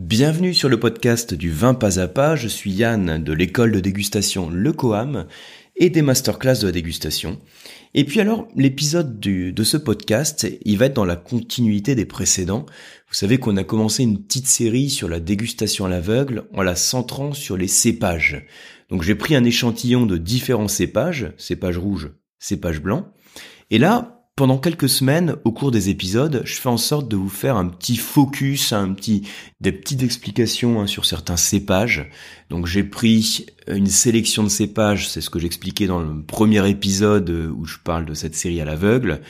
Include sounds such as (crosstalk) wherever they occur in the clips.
Bienvenue sur le podcast du vin pas à pas. Je suis Yann de l'école de dégustation Le Coam et des masterclass de la dégustation. Et puis alors, l'épisode de ce podcast, il va être dans la continuité des précédents. Vous savez qu'on a commencé une petite série sur la dégustation à l'aveugle en la centrant sur les cépages. Donc j'ai pris un échantillon de différents cépages, cépages rouges, cépages blancs. Et là, pendant quelques semaines, au cours des épisodes, je fais en sorte de vous faire un petit focus, un petit, des petites explications hein, sur certains cépages. Donc j'ai pris une sélection de cépages, c'est ce que j'expliquais dans le premier épisode où je parle de cette série à l'aveugle.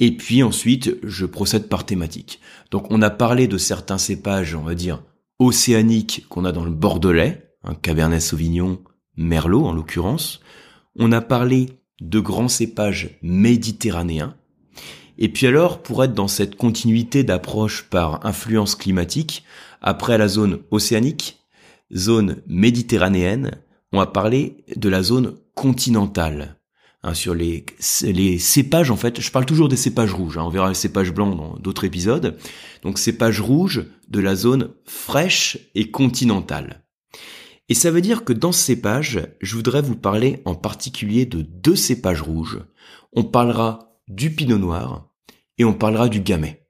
Et puis ensuite, je procède par thématique. Donc on a parlé de certains cépages, on va dire, océaniques qu'on a dans le Bordelais, un Cabernet Sauvignon, Merlot en l'occurrence. On a parlé de grands cépages méditerranéens, et puis alors, pour être dans cette continuité d'approche par influence climatique, après la zone océanique, zone méditerranéenne, on va parler de la zone continentale. Hein, sur les, cépages, en fait, je parle toujours des cépages rouges, hein, on verra les cépages blancs dans d'autres épisodes. Donc cépages rouges de la zone fraîche et continentale. Et ça veut dire que dans ce cépage, je voudrais vous parler en particulier de deux cépages rouges. On parlera du pinot noir et on parlera du gamay.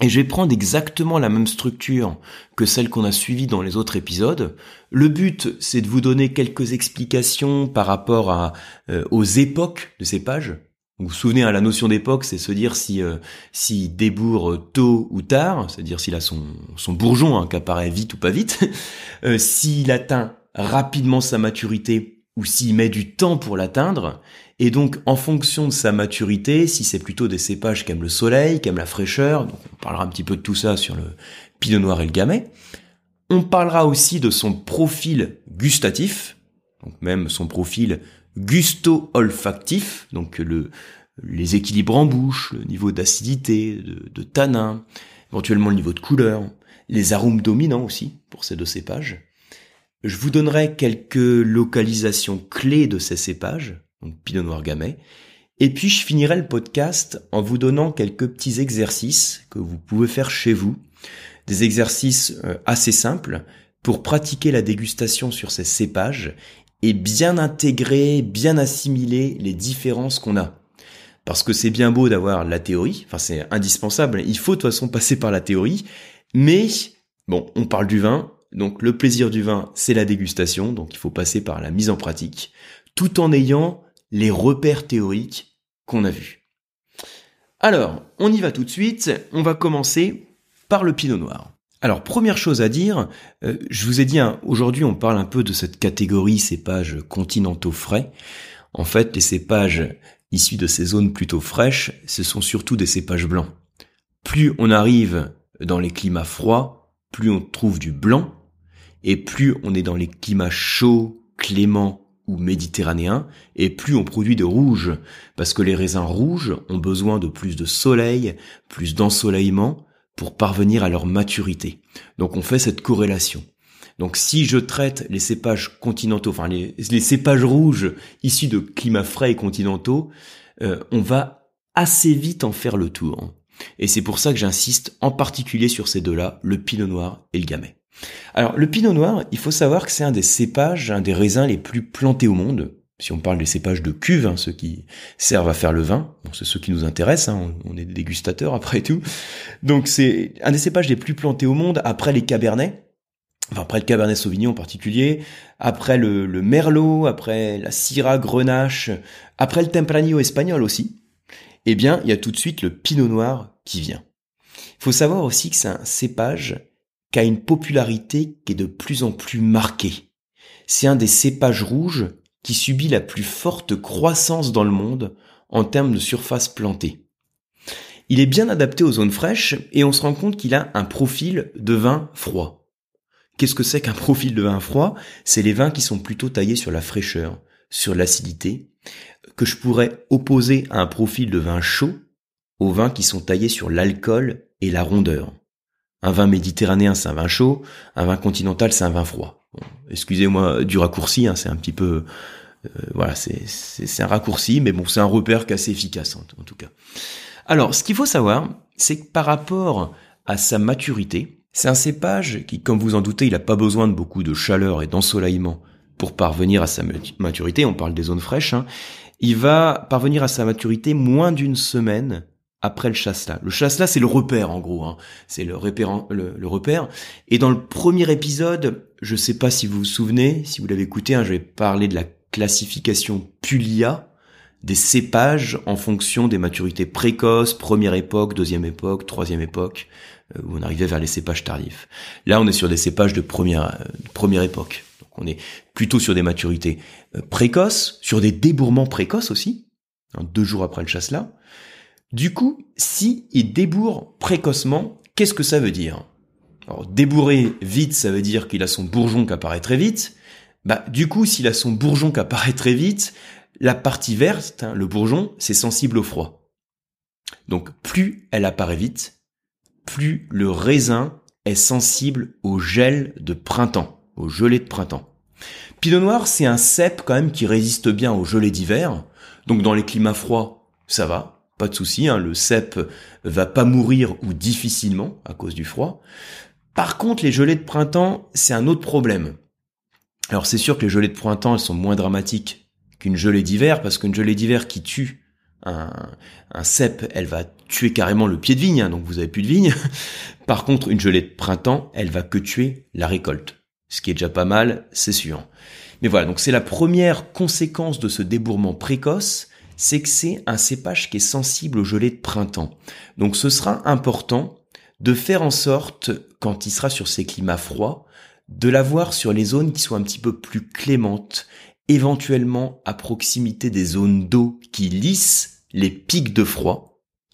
Et je vais prendre exactement la même structure que celle qu'on a suivie dans les autres épisodes. Le but, c'est de vous donner quelques explications par rapport à, euh, aux époques de ces pages. Vous vous souvenez, à hein, la notion d'époque, c'est se dire si euh, si débourre tôt ou tard, c'est-à-dire s'il a son, son bourgeon hein, qui apparaît vite ou pas vite, (laughs) euh, s'il atteint rapidement sa maturité ou s'il met du temps pour l'atteindre, et donc, en fonction de sa maturité, si c'est plutôt des cépages qui aiment le soleil, qui aiment la fraîcheur, donc on parlera un petit peu de tout ça sur le pinot noir et le gamay. On parlera aussi de son profil gustatif, donc même son profil gusto-olfactif, donc le, les équilibres en bouche, le niveau d'acidité, de, de tanin, éventuellement le niveau de couleur, les arômes dominants aussi pour ces deux cépages. Je vous donnerai quelques localisations clés de ces cépages, donc Pinot Noir Gamay. Et puis je finirai le podcast en vous donnant quelques petits exercices que vous pouvez faire chez vous, des exercices euh, assez simples pour pratiquer la dégustation sur ces cépages et bien intégrer, bien assimiler les différences qu'on a. Parce que c'est bien beau d'avoir la théorie, enfin c'est indispensable, il faut de toute façon passer par la théorie, mais bon, on parle du vin, donc le plaisir du vin, c'est la dégustation, donc il faut passer par la mise en pratique, tout en ayant les repères théoriques qu'on a vus. Alors, on y va tout de suite, on va commencer par le pinot noir. Alors, première chose à dire, euh, je vous ai dit, hein, aujourd'hui on parle un peu de cette catégorie cépages continentaux frais. En fait, les cépages issus de ces zones plutôt fraîches, ce sont surtout des cépages blancs. Plus on arrive dans les climats froids, plus on trouve du blanc, et plus on est dans les climats chauds, cléments ou méditerranéen, et plus on produit de rouge, parce que les raisins rouges ont besoin de plus de soleil, plus d'ensoleillement, pour parvenir à leur maturité. Donc on fait cette corrélation. Donc si je traite les cépages continentaux, enfin les, cépages rouges issus de climats frais et continentaux, euh, on va assez vite en faire le tour. Et c'est pour ça que j'insiste en particulier sur ces deux-là, le pinot noir et le gamay. Alors, le pinot noir, il faut savoir que c'est un des cépages, un des raisins les plus plantés au monde. Si on parle des cépages de cuve, hein, ceux qui servent à faire le vin, c'est ceux qui nous intéressent, hein, on, est dégustateurs après tout. Donc c'est un des cépages les plus plantés au monde, après les cabernets, enfin après le cabernet sauvignon en particulier, après le, le merlot, après la syrah grenache, après le tempranillo espagnol aussi. Eh bien, il y a tout de suite le pinot noir qui vient. Il faut savoir aussi que c'est un cépage qui a une popularité qui est de plus en plus marquée. C'est un des cépages rouges qui subit la plus forte croissance dans le monde en termes de surface plantée. Il est bien adapté aux zones fraîches et on se rend compte qu'il a un profil de vin froid. Qu'est-ce que c'est qu'un profil de vin froid? C'est les vins qui sont plutôt taillés sur la fraîcheur, sur l'acidité, que je pourrais opposer à un profil de vin chaud aux vins qui sont taillés sur l'alcool et la rondeur. Un vin méditerranéen, c'est un vin chaud. Un vin continental, c'est un vin froid. Excusez-moi du raccourci, hein, c'est un petit peu... Euh, voilà, c'est un raccourci, mais bon, c'est un repère assez efficace en, tout cas. Alors, ce qu'il faut savoir, c'est que par rapport à sa maturité, C'est un cépage qui, comme vous en doutez, il n'a pas besoin de beaucoup de chaleur et d'ensoleillement pour parvenir à sa maturité. On parle des zones fraîches. Hein. Il va parvenir à sa maturité moins d'une semaine après le chasselas. Le chasselas, c'est le repère en gros, hein. c'est le, repère, le, repère. Et dans le premier épisode, je sais pas si vous vous souvenez, si vous l'avez écouté, hein, je vais de la classification Pulia des cépages en fonction des maturités précoces, première époque, deuxième époque, troisième époque, euh, où on arrivait vers les cépages tardifs. Là, on est sur des cépages de première, première époque. On est plutôt sur des maturités euh, précoces, sur des débourrements précoces aussi, hein, deux jours après le chasselas. Du coup, si il débourre précocement, qu'est-ce que ça veut dire? Alors, débourrer vite, ça veut dire qu'il a son bourgeon qui apparaît très vite. Bah, du coup, s'il a son bourgeon qui apparaît très vite, la partie verte, hein, le bourgeon, c'est sensible au froid. Donc, plus elle apparaît vite, plus le raisin est sensible au gel de printemps, au gelé de printemps. Pinot Noir, c'est un cep quand même qui résiste bien au gelé d'hiver. Donc, dans les climats froids, ça va pas de souci, hein, le cep va pas mourir ou difficilement à cause du froid. Par contre, les gelées de printemps, c'est un autre problème. Alors c'est sûr que les gelées de printemps, elles sont moins dramatiques qu'une gelée d'hiver, parce qu'une gelée d'hiver qui tue un, un, cep, elle va tuer carrément le pied de vigne, hein, donc vous avez plus de vigne. (laughs) Par contre, une gelée de printemps, elle va que tuer la récolte. Ce qui est déjà pas mal, c'est sûr. Mais voilà, donc c'est la première conséquence de ce débourrement précoce, c'est que c'est un cépage qui est sensible au gelé de printemps. Donc ce sera important de faire en sorte, quand il sera sur ces climats froids, de l'avoir sur les zones qui sont un petit peu plus clémentes, éventuellement à proximité des zones d'eau qui lissent les pics de froid,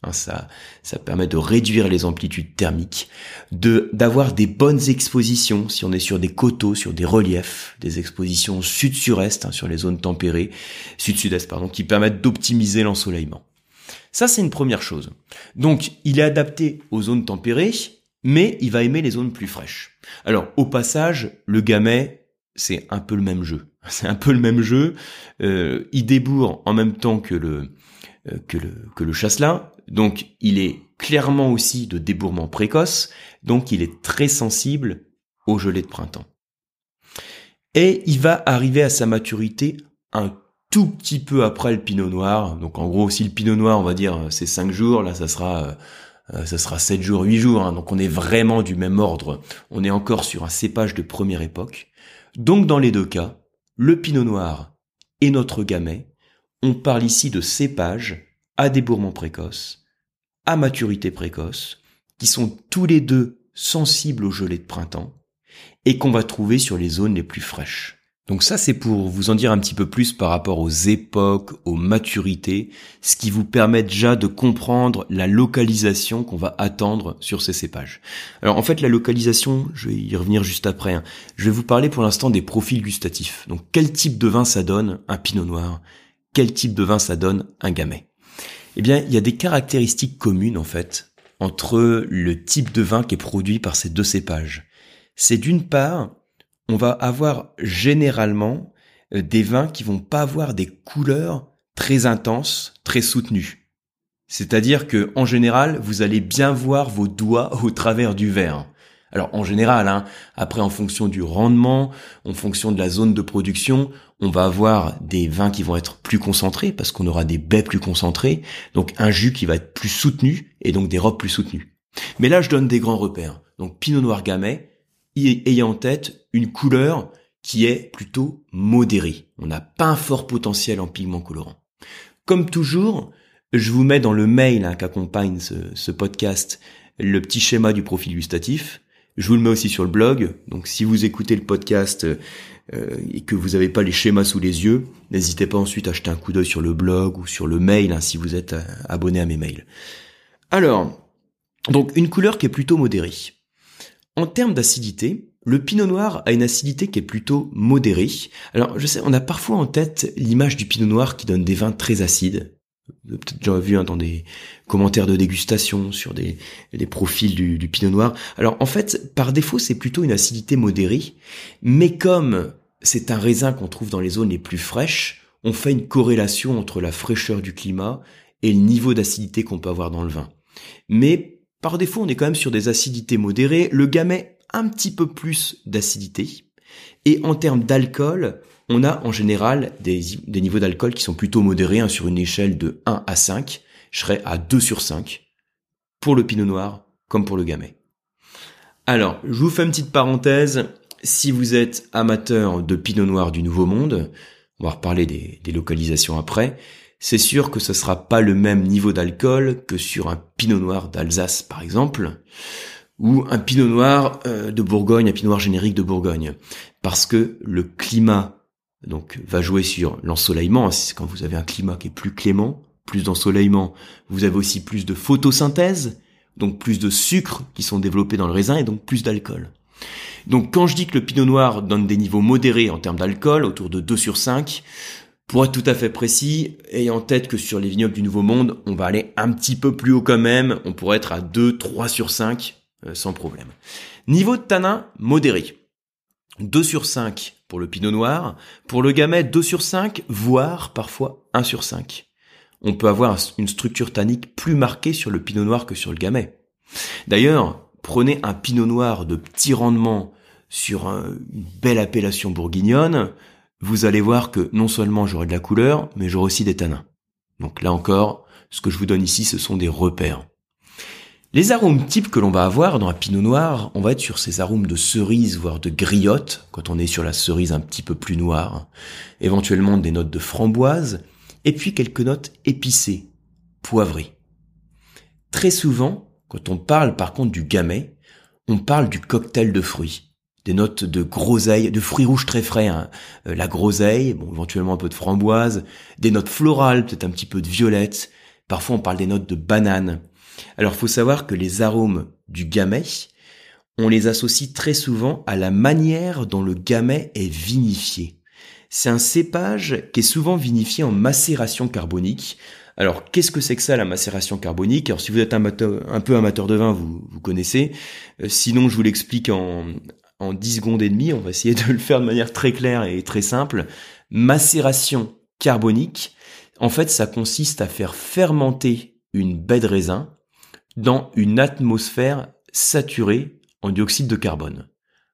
Hein, ça, ça permet de réduire les amplitudes thermiques, de d'avoir des bonnes expositions si on est sur des coteaux, sur des reliefs, des expositions sud-sur-est hein, sur les zones tempérées, sud-sud-est pardon, qui permettent d'optimiser l'ensoleillement. Ça c'est une première chose. Donc il est adapté aux zones tempérées, mais il va aimer les zones plus fraîches. Alors au passage, le gamay c'est un peu le même jeu. (laughs) C'est un peu le même jeu. Euh, il débourre en même temps que le euh, que le que le chasselas, donc il est clairement aussi de débourrement précoce, donc il est très sensible au gelé de printemps. Et il va arriver à sa maturité un tout petit peu après le pinot noir. Donc en gros, si le pinot noir, on va dire, c'est 5 jours, là ça sera euh, ça sera 7 jours, 8 jours. Hein. Donc on est vraiment du même ordre. On est encore sur un cépage de première époque. Donc dans les deux cas, le pinot noir et notre gamay, on parle ici de cépages à débourrement précoce, à maturité précoce, qui sont tous les deux sensibles au gelé de printemps et qu'on va trouver sur les zones les plus fraîches. Donc ça, c'est pour vous en dire un petit peu plus par rapport aux époques, aux maturités, ce qui vous permet déjà de comprendre la localisation qu'on va attendre sur ces cépages. Alors en fait, la localisation, je vais y revenir juste après. Hein. Je vais vous parler pour l'instant des profils gustatifs. Donc quel type de vin ça donne un pinot noir? Quel type de vin ça donne un gamay? Eh bien, il y a des caractéristiques communes, en fait, entre le type de vin qui est produit par ces deux cépages. C'est d'une part, on va avoir généralement euh, des vins qui vont pas avoir des couleurs très intenses, très soutenues. C'est-à-dire que, en général, vous allez bien voir vos doigts (laughs) au travers du verre. Alors en général, hein, après en fonction du rendement, en fonction de la zone de production, on va avoir des vins qui vont être plus concentrés parce qu'on aura des baies plus concentrées, donc un jus qui va être plus soutenu et donc des robes plus soutenues. Mais là, je donne des grands repères. Donc Pinot Noir Gamay, ayant en tête une couleur qui est plutôt modérée. On n'a pas un fort potentiel en pigments colorants. Comme toujours, je vous mets dans le mail hein, qu'accompagne ce, ce podcast le petit schéma du profil gustatif. Je vous le mets aussi sur le blog. Donc si vous écoutez le podcast euh, et que vous n'avez pas les schémas sous les yeux, n'hésitez pas ensuite à jeter un coup d'œil sur le blog ou sur le mail hein, si vous êtes euh, abonné à mes mails. Alors, donc une couleur qui est plutôt modérée. En termes d'acidité, le pinot noir a une acidité qui est plutôt modérée. Alors, je sais, on a parfois en tête l'image du pinot noir qui donne des vins très acides peut-être déjà vu hein, dans des commentaires de dégustation sur des, profils du, du, pinot noir. Alors en fait, par défaut, c'est plutôt une acidité modérée, mais comme c'est un raisin qu'on trouve dans les zones les plus fraîches, on fait une corrélation entre la fraîcheur du climat et le niveau d'acidité qu'on peut avoir dans le vin. Mais par défaut, on est quand même sur des acidités modérées. Le gamay, un petit peu plus d'acidité. Et en termes d'alcool, on a en général des, niveaux d'alcool qui sont plutôt modérés, hein, sur une échelle de 1 à 5. Je serais à 2 sur 5 pour le pinot noir comme pour le gamay. Alors, je vous fais une petite parenthèse. Si vous êtes amateur de pinot noir du Nouveau Monde, on va reparler des, des localisations après, c'est sûr que ce sera pas le même niveau d'alcool que sur un pinot noir d'Alsace par exemple, ou un pinot noir euh, de Bourgogne, un pinot noir générique de Bourgogne, parce que le climat donc va jouer sur l'ensoleillement. Quand vous avez un climat qui est plus clément, plus d'ensoleillement, vous avez aussi plus de photosynthèse, donc plus de sucres qui sont développés dans le raisin et donc plus d'alcool. Donc quand je dis que le pinot noir donne des niveaux modérés en termes d'alcool, autour de 2 sur 5, pour être tout à fait précis, ayant en tête que sur les vignobles du Nouveau Monde, on va aller un petit peu plus haut quand même, on pourrait être à 2, 3 sur 5, euh, sans problème. Niveau de tanin, modéré. 2 sur 5 pour le pinot noir, pour le gamay 2 sur 5, voire parfois 1 sur 5. On peut avoir une structure tannique plus marquée sur le pinot noir que sur le gamay. D'ailleurs, prenez un pinot noir de petit rendement sur une belle appellation bourguignonne, vous allez voir que non seulement j'aurai de la couleur, mais j'aurai aussi des tanins. Donc là encore, ce que je vous donne ici, ce sont des repères. Les arômes types que l'on va avoir dans un pinot noir, on va être sur ces arômes de cerise, voire de griotte, quand on est sur la cerise un petit peu plus noire, éventuellement des notes de framboise, et puis quelques notes épicées, poivrées. Très souvent, quand on parle par contre du gamay, on parle du cocktail de fruits des notes de groseille, de fruits rouges très frais, hein. Euh, la groseille, bon, éventuellement un peu de framboise, des notes florales, peut-être un petit peu de violette. Parfois, on parle des notes de banane. Alors, faut savoir que les arômes du gamay, on les associe très souvent à la manière dont le gamay est vinifié. C'est un cépage qui est souvent vinifié en macération carbonique. Alors, qu'est-ce que c'est que ça, la macération carbonique? Alors, si vous êtes un, un peu amateur de vin, vous, vous connaissez. Euh, sinon, je vous l'explique en, en 10 secondes et demie, on va essayer de le faire de manière très claire et très simple. Macération carbonique, en fait, ça consiste à faire fermenter une baie de raisin dans une atmosphère saturée en dioxyde de carbone.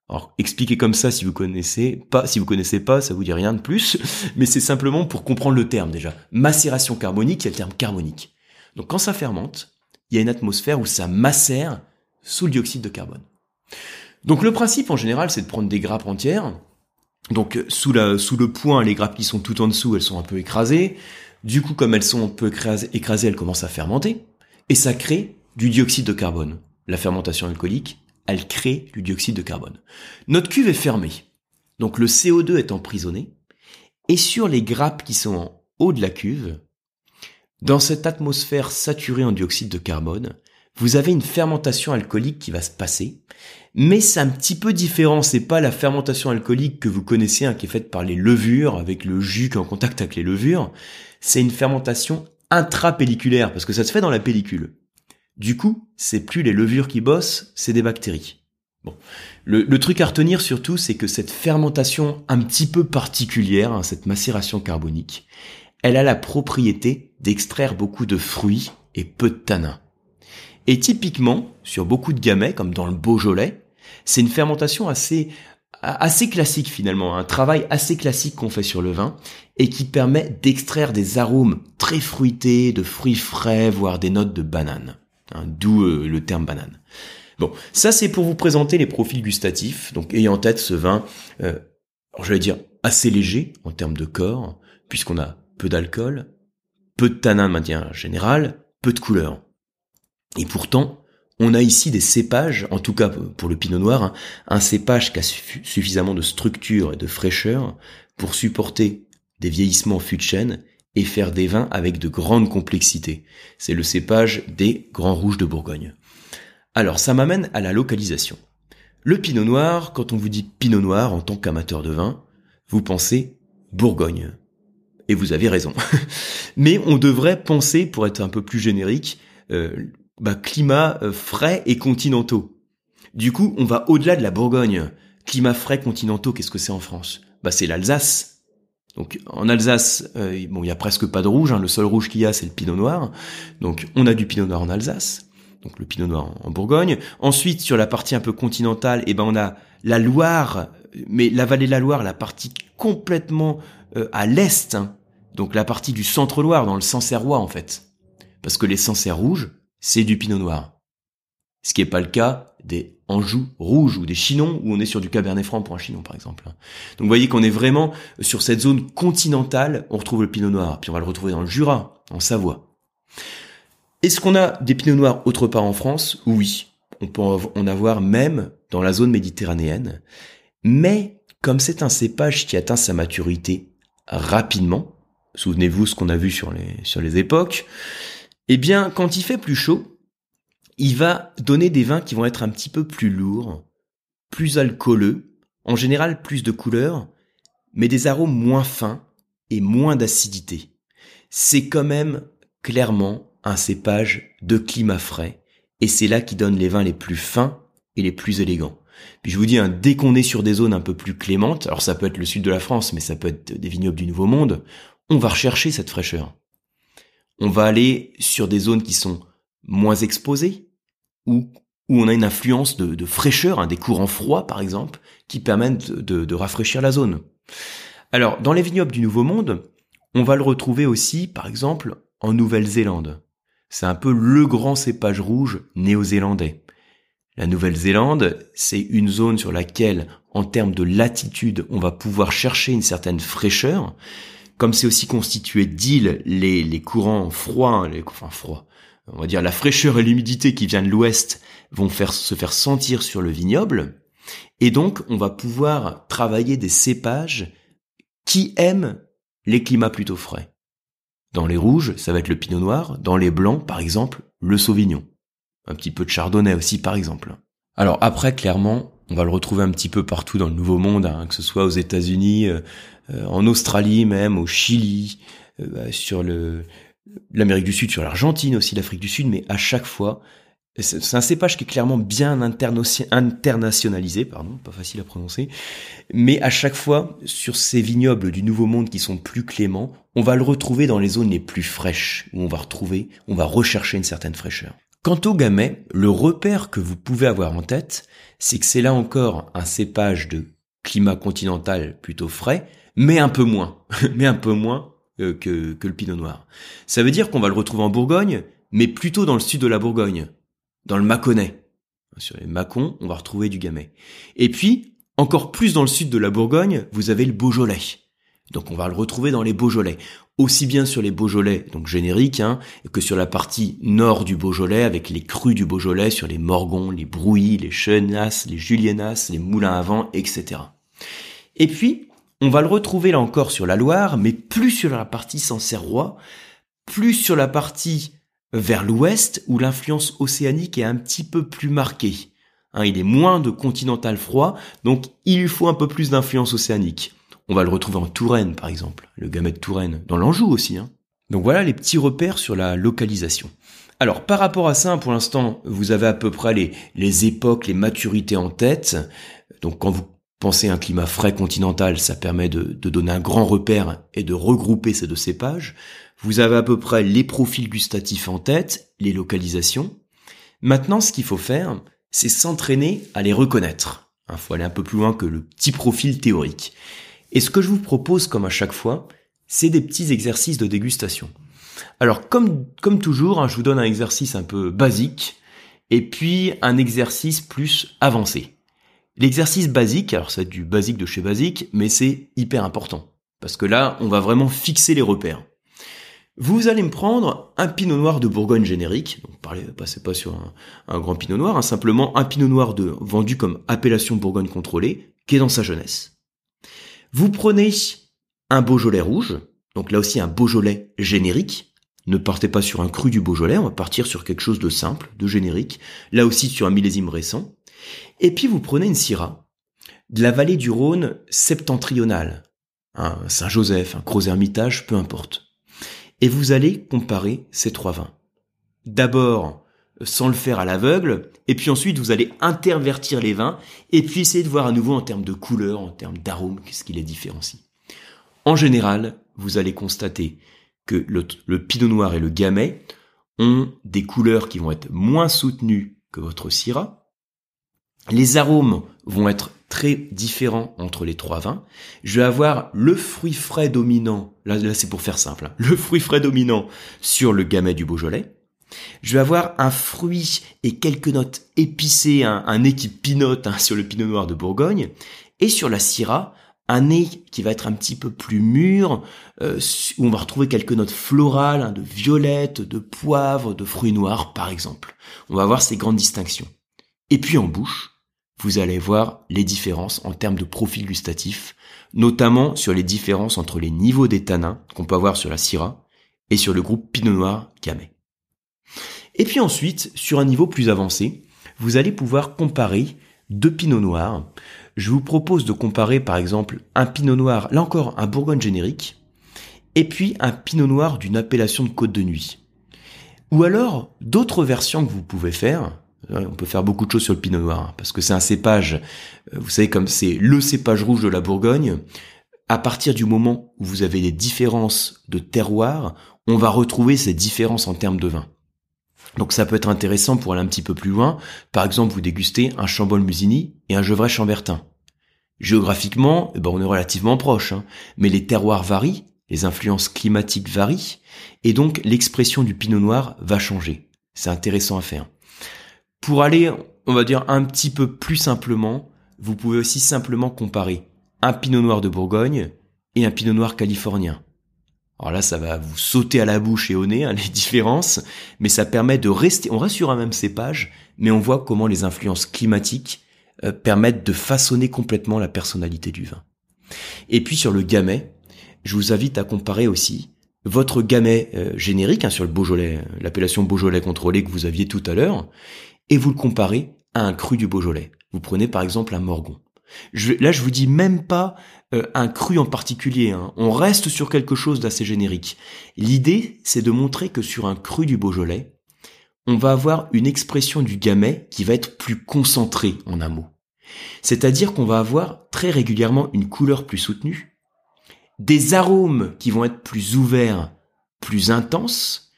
Alors, expliquer comme ça si vous connaissez pas, si vous connaissez pas, ça vous dit rien de plus, (laughs) mais c'est simplement pour comprendre le terme déjà. Macération carbonique, il y a le terme carbonique. Donc, quand ça fermente, il y a une atmosphère où ça macère sous le dioxyde de carbone. Donc le principe en général, c'est de prendre des grappes entières. Donc sous, la, sous le point, les grappes qui sont tout en dessous, elles sont un peu écrasées. Du coup, comme elles sont un peu écrasées, elles commencent à fermenter. Et ça crée du dioxyde de carbone. La fermentation alcoolique, elle crée du dioxyde de carbone. Notre cuve est fermée. Donc le CO2 est emprisonné. Et sur les grappes qui sont en haut de la cuve, dans cette atmosphère saturée en dioxyde de carbone, vous avez une fermentation alcoolique qui va se passer, mais c'est un petit peu différent. C'est pas la fermentation alcoolique que vous connaissez, hein, qui est faite par les levures, avec le jus qui est en contact avec les levures. C'est une fermentation intrapelliculaire, parce que ça se fait dans la pellicule. Du coup, c'est plus les levures qui bossent, c'est des bactéries. Bon. Le, truc à retenir surtout, c'est que cette fermentation un petit peu particulière, hein, cette macération carbonique, elle a la propriété d'extraire beaucoup de fruits et peu de tanins. Et typiquement, sur beaucoup de gamets, comme dans le Beaujolais, c'est une fermentation assez assez classique finalement, un travail assez classique qu'on fait sur le vin et qui permet d'extraire des arômes très fruités, de fruits frais, voire des notes de banane. Hein, D'où euh, le terme banane. Bon, ça c'est pour vous présenter les profils gustatifs. Donc ayant en tête ce vin, euh, je vais dire assez léger en termes de corps, puisqu'on a peu d'alcool, peu de tanin de manière générale, peu de couleur. Et pourtant, on a ici des cépages, en tout cas pour le pinot noir, hein, un cépage qui a suffisamment de structure et de fraîcheur pour supporter des vieillissements fût de chêne et faire des vins avec de grandes complexités. C'est le cépage des grands rouges de Bourgogne. Alors ça m'amène à la localisation. Le pinot noir, quand on vous dit pinot noir en tant qu'amateur de vin, vous pensez Bourgogne. Et vous avez raison. (laughs) Mais on devrait penser, pour être un peu plus générique, euh, bah, climat euh, frais et continentaux. Du coup, on va au-delà de la Bourgogne. Climat frais continentaux, qu'est-ce que c'est en France? Bah c'est l'Alsace. Donc en Alsace, euh, bon, il y a presque pas de rouge. Hein. Le seul rouge qu'il y a, c'est le Pinot Noir. Donc on a du Pinot Noir en Alsace. donc le Pinot Noir en Bourgogne. Ensuite, sur la partie un peu continentale, eh ben on a la Loire, mais la vallée de la Loire, la partie complètement euh, à l'est, hein. donc la partie du centre-Loire, dans le Sancerrois en fait. Parce que les Sancerres rouges, c'est du Pinot Noir. Ce qui n'est pas le cas des Anjou rouges ou des Chinons, où on est sur du Cabernet Franc pour un Chinon par exemple. Donc vous voyez qu'on est vraiment sur cette zone continentale, on retrouve le Pinot Noir, puis on va le retrouver dans le Jura, en Savoie. Est-ce qu'on a des Pinots Noirs autre part en France? Oui, on peut en avoir même dans la zone méditerranéenne. Mais comme c'est un cépage qui atteint sa maturité rapidement, souvenez-vous ce qu'on a vu sur les, sur les époques, eh bien quand il fait plus chaud, il va donner des vins qui vont être un petit peu plus lourds, plus alcooleux, en général plus de couleur, mais des arômes moins fins et moins d'acidité. C'est quand même clairement un cépage de climat frais, et c'est là qui donne les vins les plus fins et les plus élégants. Puis je vous dis, hein, dès qu'on est sur des zones un peu plus clémentes, alors ça peut être le sud de la France, mais ça peut être des vignobles du Nouveau Monde, on va rechercher cette fraîcheur. On va aller sur des zones qui sont moins exposées, où, où on a une influence de, fraîcheur, hein, des courants froids par exemple, qui permettent de, de rafraîchir la zone. Alors, dans les vignobles du Nouveau Monde, on va le retrouver aussi, par exemple, en Nouvelle-Zélande. C'est un peu le grand cépage rouge néo-zélandais. La Nouvelle-Zélande, c'est une zone sur laquelle, en termes de latitude, on va pouvoir chercher une certaine fraîcheur. Comme c'est aussi constitué d'îles, les, courants froids, les, enfin froids, on va dire la fraîcheur et l'humidité qui vient de l'ouest vont se faire sentir sur le vignoble. Et donc, on va pouvoir travailler des cépages qui aiment les climats plutôt frais. Dans les rouges, ça va être le pinot noir. Dans les blancs, par exemple, le sauvignon. Un petit peu de chardonnay aussi, par exemple. Alors après, clairement, on va le retrouver un petit peu partout dans le Nouveau Monde, hein, que ce soit aux États-Unis, euh, en Australie même, au Chili, euh, sur le l'Amérique du Sud, sur l'Argentine aussi, l'Afrique du Sud, mais à chaque fois, c'est un cépage qui est clairement bien internationalisé, pardon, pas facile à prononcer, mais à chaque fois, sur ces vignobles du Nouveau Monde qui sont plus cléments, on va le retrouver dans les zones les plus fraîches, où on va retrouver, on va rechercher une certaine fraîcheur. Quant au gamay, le repère que vous pouvez avoir en tête, c'est que c'est là encore un cépage de climat continental plutôt frais, mais un peu moins, (laughs) mais un peu moins euh, que, que le pinot noir. Ça veut dire qu'on va le retrouver en Bourgogne, mais plutôt dans le sud de la Bourgogne, dans le Mâconnais. Sur les Mâcons, on va retrouver du gamay. Et puis, encore plus dans le sud de la Bourgogne, vous avez le Beaujolais. Donc on va le retrouver dans les Beaujolais. Aussi bien sur les Beaujolais, donc génériques, hein, que sur la partie nord du Beaujolais, avec les crus du Beaujolais, sur les Morgons, les Brouillis, les Chenasses, les Juliennas, les Moulins à vent, etc. Et puis, on va le retrouver là encore sur la Loire, mais plus sur la partie sancerrois, plus sur la partie vers l'ouest où l'influence océanique est un petit peu plus marquée. Hein, il est moins de continental froid, donc il faut un peu plus d'influence océanique. On va le retrouver en Touraine, par exemple, le gamet de Touraine, dans l'Anjou aussi. Hein. Donc voilà les petits repères sur la localisation. Alors par rapport à ça, pour l'instant, vous avez à peu près les, les époques, les maturités en tête. Donc quand vous pensez à un climat frais continental, ça permet de, de donner un grand repère et de regrouper ces deux cépages. Vous avez à peu près les profils gustatifs en tête, les localisations. Maintenant, ce qu'il faut faire, c'est s'entraîner à les reconnaître. Il faut aller un peu plus loin que le petit profil théorique. Et ce que je vous propose, comme à chaque fois, c'est des petits exercices de dégustation. Alors, comme, comme toujours, hein, je vous donne un exercice un peu basique, et puis un exercice plus avancé. L'exercice basique, alors c'est du basique de chez basique, mais c'est hyper important. Parce que là, on va vraiment fixer les repères. Vous allez me prendre un pinot noir de Bourgogne générique, donc parlez, passez pas sur un, grand pinot noir, hein, simplement un pinot noir de, vendu comme appellation Bourgogne contrôlée, qui est dans sa jeunesse. Vous prenez un Beaujolais rouge, donc là aussi un Beaujolais générique. Ne partez pas sur un cru du Beaujolais, on va partir sur quelque chose de simple, de générique, là aussi sur un millésime récent. Et puis vous prenez une Syrah de la vallée du Rhône septentrionale, un Saint-Joseph, un Gros-Hermitage, peu importe et vous allez comparer ces trois vins. D'abord, sans le faire à l'aveugle, et puis ensuite vous allez intervertir les vins, et puis essayer de voir à nouveau en termes de couleur, en termes d'arôme, qu'est-ce qui les différencie. En général, vous allez constater que le, pinot noir et le gamay ont des couleurs qui vont être moins soutenues que votre Syrah. Les arômes vont être très différents entre les trois vins. Je vais avoir le fruit frais dominant, là, là c'est pour faire simple, hein. le fruit frais dominant sur le gamay du Beaujolais. Je vais avoir un fruit et quelques notes épicées, un, nez qui pinote hein, sur le pinot noir de Bourgogne. Et sur la Syrah, un nez qui va être un petit peu plus mûr, euh, où on va retrouver quelques notes florales, hein, de violette, de poivre, de fruits noirs par exemple. On va voir ces grandes distinctions. Et puis en bouche, vous allez voir les différences en termes de profil gustatif, notamment sur les différences entre les niveaux des tanins qu'on peut avoir sur la Syrah et sur le groupe Pinot Noir Gamay. Et puis ensuite, sur un niveau plus avancé, vous allez pouvoir comparer deux Pinot Noirs je vous propose de comparer par exemple un pinot noir, là encore un bourgogne générique, et puis un pinot noir d'une appellation de côte de nuit. Ou alors d'autres versions que vous pouvez faire. On peut faire beaucoup de choses sur le pinot noir, hein, parce que c'est un cépage, euh, vous savez comme c'est le cépage rouge de la Bourgogne. À partir du moment où vous avez des différences de terroir, on va retrouver ces différences en termes de vin. Donc ça peut être intéressant pour aller un petit peu plus loin. Par exemple, vous dégustez un Chambol Musigny et un Gevrey Chambertin. Géographiquement, eh ben on est relativement proche, hein. mais les terroirs varient, les influences climatiques varient, et donc l'expression du pinot noir va changer. C'est intéressant à faire. Pour aller, on va dire, un petit peu plus simplement, vous pouvez aussi simplement comparer un pinot noir de Bourgogne et un pinot noir californien. Alors là, ça va vous sauter à la bouche et au nez, hein, (laughs) les différences, mais ça permet de rester, on reste sur un même cépage, mais on voit comment les influences climatiques euh, permettent de façonner complètement la personnalité du vin. Et puis sur le gamay, je vous invite à comparer aussi votre gamay euh, générique hein, sur le Beaujolais, euh, l'appellation Beaujolais contrôlé que vous aviez tout à l'heure, et vous le comparez à un cru du Beaujolais. Vous prenez par exemple un Morgon. Là, je vous dis même pas un cru en particulier. Hein. On reste sur quelque chose d'assez générique. L'idée, c'est de montrer que sur un cru du Beaujolais, on va avoir une expression du gamay qui va être plus concentrée en un mot. C'est-à-dire qu'on va avoir très régulièrement une couleur plus soutenue, des arômes qui vont être plus ouverts, plus intenses,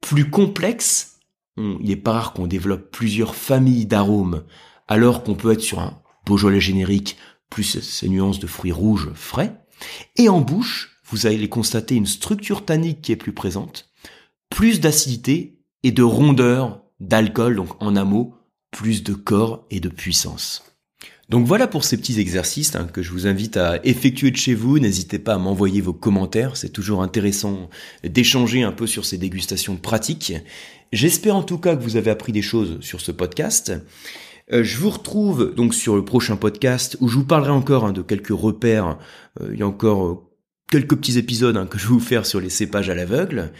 plus complexes. Il n'est pas rare qu'on développe plusieurs familles d'arômes, alors qu'on peut être sur un Beaujolais générique, plus ces nuances de fruits rouges frais. Et en bouche, vous allez constater une structure tannique qui est plus présente, plus d'acidité et de rondeur, d'alcool, donc en un mot, plus de corps et de puissance. Donc voilà pour ces petits exercices hein, que je vous invite à effectuer de chez vous. N'hésitez pas à m'envoyer vos commentaires, c'est toujours intéressant d'échanger un peu sur ces dégustations pratiques. J'espère en tout cas que vous avez appris des choses sur ce podcast. Euh, je vous retrouve donc sur le prochain podcast où je vous parlerai encore hein, de quelques repères. Euh, il y a encore euh, quelques petits épisodes hein, que je vais vous faire sur les cépages à l'aveugle.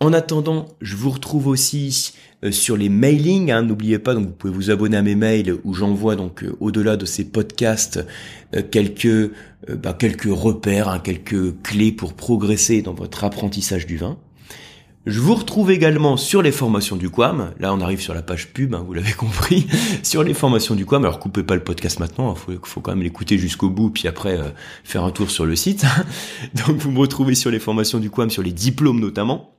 En attendant, je vous retrouve aussi sur les mailings. Hein, N'oubliez pas, donc vous pouvez vous abonner à mes mails où j'envoie donc euh, au-delà de ces podcasts euh, quelques bah, quelques repères, hein, quelques clés pour progresser dans votre apprentissage du vin. Je vous retrouve également sur les formations du Quam. Là, on arrive sur la page pub, hein, vous l'avez (laughs) compris, sur les formations du Quam. Alors, coupez pas le podcast maintenant, il faut, faut, quand même l'écouter jusqu'au bout, puis après faire un tour sur le site. (laughs) Donc, vous me retrouvez sur les formations du Quam, sur les diplômes notamment.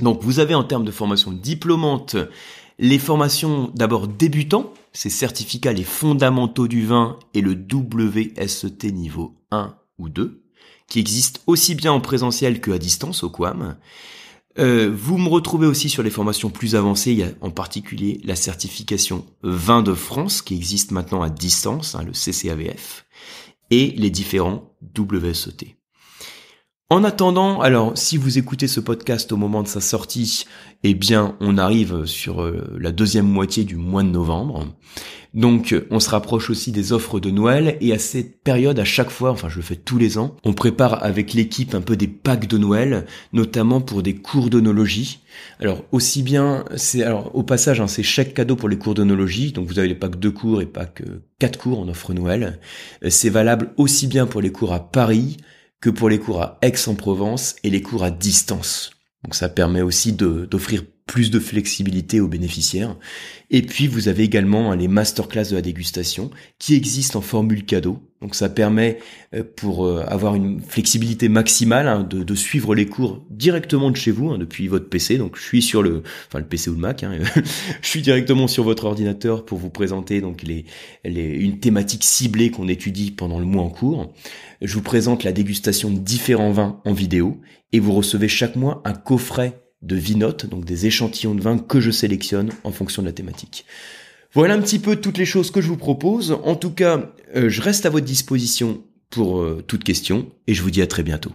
Donc vous avez en termes de formation diplômante les formations d'abord débutants, ces certificats les fondamentaux du vin et le WSET niveau 1 ou 2, qui existent aussi bien en présentiel que à distance au QAM. Euh, vous me retrouvez aussi sur les formations plus avancées, il y a en particulier la certification vin de France qui existe maintenant à distance, hein, le CCAVF, et les différents WSET. En attendant, alors si vous écoutez ce podcast au moment de sa sortie, eh bien on arrive sur euh, la deuxième moitié du mois de novembre. Donc on se rapproche aussi des offres de Noël et à cette période à chaque fois, enfin je le fais tous les ans, on prépare avec l'équipe un peu des packs de Noël, notamment pour des cours d'onologie. Alors aussi bien, c'est alors au passage hein, c'est chaque cadeau pour les cours d'onologie, donc vous avez les packs de cours et packs euh, quatre cours en offre Noël. Euh, c'est valable aussi bien pour les cours à Paris, que pour les cours à Aix-en-Provence et les cours à distance. Donc ça permet aussi d'offrir plus de flexibilité aux bénéficiaires. Et puis vous avez également hein, les masterclass de la dégustation qui existent en formule cadeau. Donc ça permet euh, pour euh, avoir une flexibilité maximale hein, de, suivre les cours directement de chez vous hein, depuis votre PC. Donc je suis sur le, enfin le PC ou le Mac. (laughs) je suis directement sur votre ordinateur pour vous présenter donc les, les une thématique ciblée qu'on étudie pendant le mois en cours. Je vous présente la dégustation de différents vins en vidéo et vous recevez chaque mois un coffret de vinotes, donc des échantillons de vin que je sélectionne en fonction de la thématique. Voilà un petit peu toutes les choses que je vous propose. En tout cas, euh, je reste à votre disposition pour euh, toute question et je vous dis à très bientôt.